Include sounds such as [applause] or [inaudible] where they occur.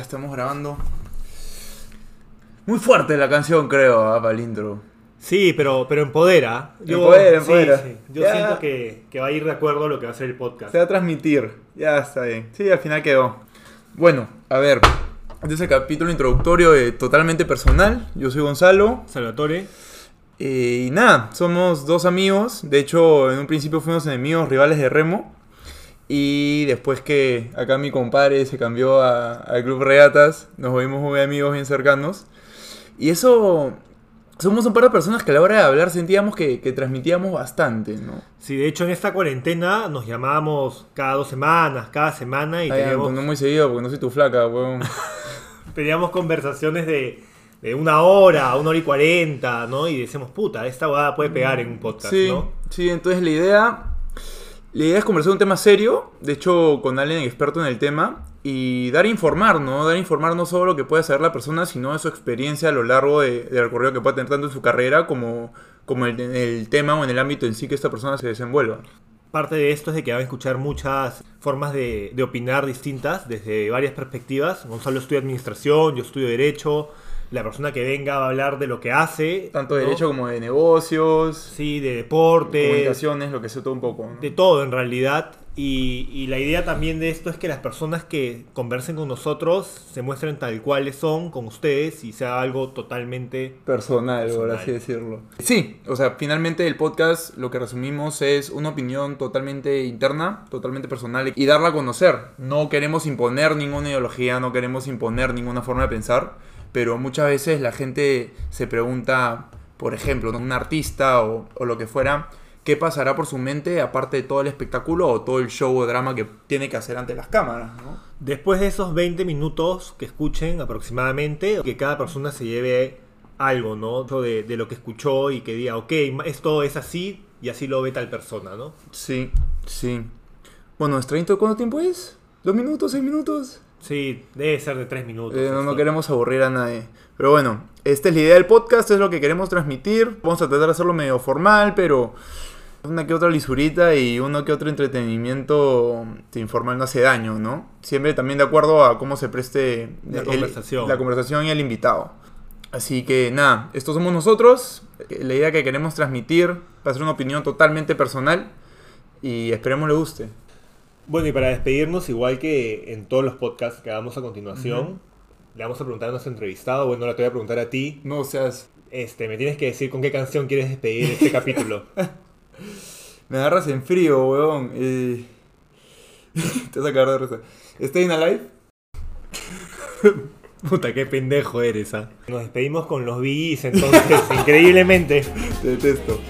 ya estamos grabando. Muy fuerte la canción, creo, ah, para el intro. Sí, pero, pero empodera. Empodera, empodera. sí, sí. Yo Ya. siento que, que va a ir de acuerdo a lo que va a ser el podcast. Se va a transmitir. Ya está bien. Sí, al final quedó. Bueno, a ver. Este es el capítulo introductorio de Totalmente Personal. Yo soy Gonzalo. Salvatore. Eh, y nada, somos dos amigos. De hecho, en un principio fuimos enemigos, rivales de remo. Y después que acá mi compadre se cambió a- al Club Regatas, nos volvimos muy amigos bien cercanos. Y eso, somos un par de personas que a la hora de hablar sentíamos que, que transmitíamos bastante, ¿no? Sí, de hecho en esta cuarentena nos llamábamos cada dos semanas, cada semana y Ay, teníamos, pues no muy seguido porque no soy tu flaca, weón. [laughs] teníamos conversaciones de, de una hora, una hora y cuarenta, ¿no? Y decíamos, puta, esta huevada puede pegar en un podcast, Sí, ¿no? sí, entonces la idea, la idea es conversar un tema serio, de hecho con alguien experto en el tema, y dar a informar, ¿no? Dar a informar no solo lo que puede saber la persona, sino de su experiencia a lo largo de- del recorrido que puede tener tanto en su carrera como, como en el, el tema o en el ámbito en sí que esta persona se desenvuelva. Parte de esto es de que van a escuchar muchas formas de, de opinar distintas desde varias perspectivas. Gonzalo estudia administración, yo estudio derecho. La persona que venga va a hablar de lo que hace. Tanto de ¿no? derecho como de negocios, Sí, de deporte, comunicaciones, lo que sea todo un poco. ¿no? de todo en realidad. Y, y la idea también de esto es que las personas que conversen con nosotros se muestren tal cuales son con ustedes y sea algo totalmente... personal, por Personal. así decirlo. Sí, o sea, finalmente el podcast lo que resumimos es una opinión totalmente interna, totalmente personal y darla a conocer. No queremos imponer ninguna ideología, no queremos imponer ninguna forma de pensar, pero muchas veces la gente se pregunta, por ejemplo, un artista o, o lo que fuera, ¿qué pasará por su mente aparte de todo el espectáculo o todo el show o drama que tiene que hacer ante las cámaras? ¿no? Después de esos 20 minutos que escuchen aproximadamente, que cada persona se lleve algo, ¿no? De, de lo que escuchó y que diga, ok, esto es así y así lo ve tal persona, ¿no? Sí, sí. Bueno, ¿nuestro intro cuánto tiempo es? ¿Dos minutos? ¿Seis minutos? Sí, debe ser de 3 minutos. Eh, no, queremos aburrir a nadie. Pero bueno, esta es la idea del podcast, es lo que queremos transmitir. Vamos a tratar de hacerlo medio formal, pero una que otra lisurita y uno que otro entretenimiento informal no hace daño, ¿no? Siempre también de acuerdo a cómo se preste La el- conversación. la conversación y el invitado. Así que nada, estos somos nosotros. La idea que queremos transmitir va a ser una opinión totalmente personal y esperemos le guste. Bueno, y para despedirnos, igual que en todos los podcasts que hagamos a continuación, le vamos a preguntar a nuestro entrevistado, bueno, ahora te voy a preguntar a ti, No seas... este, me tienes que decir con qué canción quieres despedir este [laughs] capítulo. Me agarras en frío, weón. Eh, [laughs] Te vas a cagar de risa. ¿Stay in Alive? [laughs] Puta, qué pendejo eres, ¿ah? Nos despedimos con los BIs entonces, increíblemente. Te detesto.